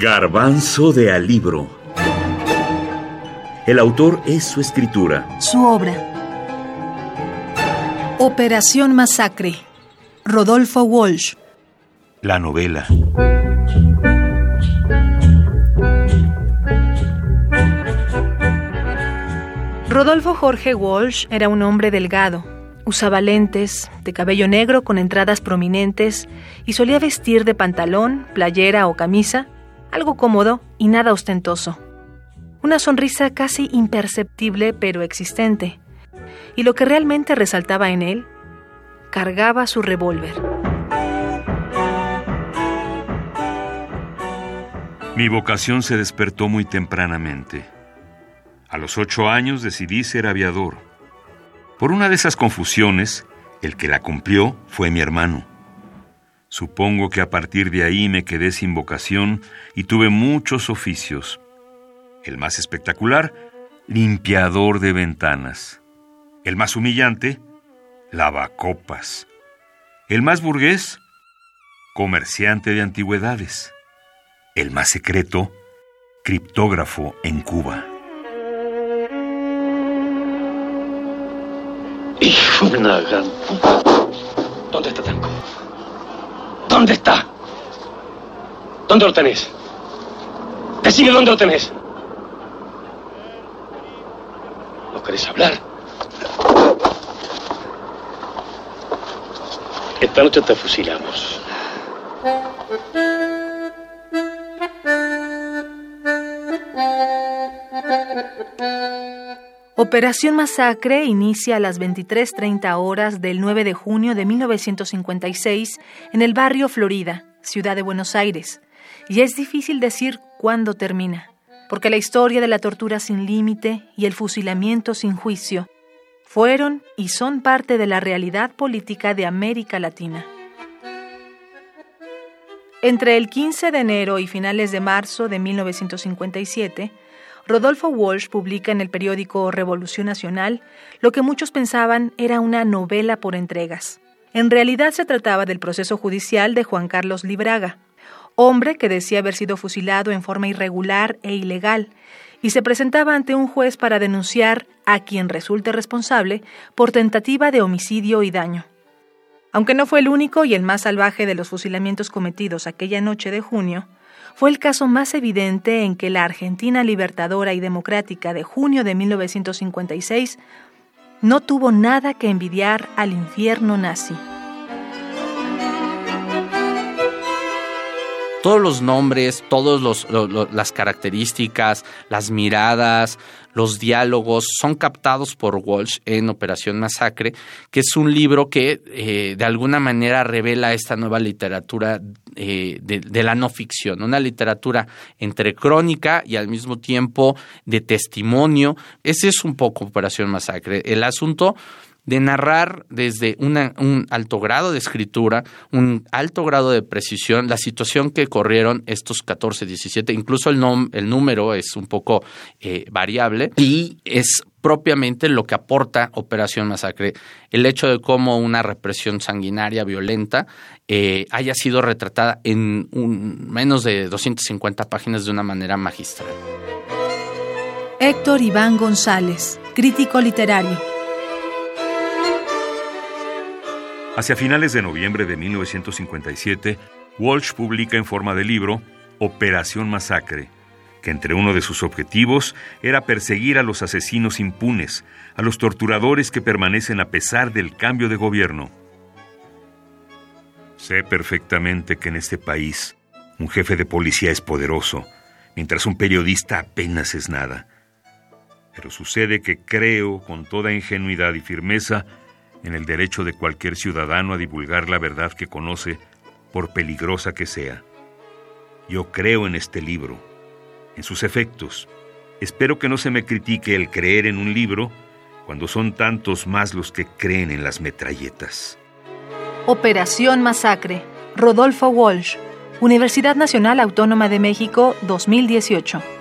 Garbanzo de Alibro. El autor es su escritura. Su obra. Operación Masacre. Rodolfo Walsh. La novela. Rodolfo Jorge Walsh era un hombre delgado. Usaba lentes, de cabello negro con entradas prominentes y solía vestir de pantalón, playera o camisa, algo cómodo y nada ostentoso. Una sonrisa casi imperceptible pero existente. Y lo que realmente resaltaba en él, cargaba su revólver. Mi vocación se despertó muy tempranamente. A los ocho años decidí ser aviador. Por una de esas confusiones, el que la cumplió fue mi hermano. Supongo que a partir de ahí me quedé sin vocación y tuve muchos oficios. El más espectacular, limpiador de ventanas. El más humillante, lavacopas. El más burgués, comerciante de antigüedades. El más secreto, criptógrafo en Cuba. Hijo de una gran... ¿Dónde está Tanco? ¿Dónde está? ¿Dónde lo tenés? Decime dónde lo tenés. ¿No querés hablar? Esta noche te fusilamos. Operación Masacre inicia a las 23.30 horas del 9 de junio de 1956 en el barrio Florida, ciudad de Buenos Aires, y es difícil decir cuándo termina, porque la historia de la tortura sin límite y el fusilamiento sin juicio fueron y son parte de la realidad política de América Latina. Entre el 15 de enero y finales de marzo de 1957, Rodolfo Walsh publica en el periódico Revolución Nacional lo que muchos pensaban era una novela por entregas. En realidad se trataba del proceso judicial de Juan Carlos Libraga, hombre que decía haber sido fusilado en forma irregular e ilegal, y se presentaba ante un juez para denunciar a quien resulte responsable por tentativa de homicidio y daño. Aunque no fue el único y el más salvaje de los fusilamientos cometidos aquella noche de junio, fue el caso más evidente en que la Argentina libertadora y democrática de junio de 1956 no tuvo nada que envidiar al infierno nazi. Todos los nombres, todas las características, las miradas, los diálogos son captados por Walsh en Operación Masacre, que es un libro que eh, de alguna manera revela esta nueva literatura eh, de, de, la no ficción, una literatura entre crónica y al mismo tiempo de testimonio. Ese es un poco Operación Masacre. El asunto de narrar desde un alto grado de escritura, un alto grado de precisión, la situación que corrieron estos 14, 17, incluso el, el número es un poco eh, variable y es propiamente lo que aporta Operación Masacre, el hecho de cómo una represión sanguinaria, violenta, eh, haya sido retratada en un, menos de 250 páginas de una manera magistral. Héctor Iván González, crítico literario. Hacia finales de noviembre de 1957, Walsh publica en forma de libro Operación Masacre, que entre uno de sus objetivos era perseguir a los asesinos impunes, a los torturadores que permanecen a pesar del cambio de gobierno. Sé perfectamente que en este país un jefe de policía es poderoso, mientras un periodista apenas es nada. Pero sucede que creo con toda ingenuidad y firmeza en el derecho de cualquier ciudadano a divulgar la verdad que conoce, por peligrosa que sea. Yo creo en este libro, en sus efectos. Espero que no se me critique el creer en un libro cuando son tantos más los que creen en las metralletas. Operación Masacre. Rodolfo Walsh. Universidad Nacional Autónoma de México 2018.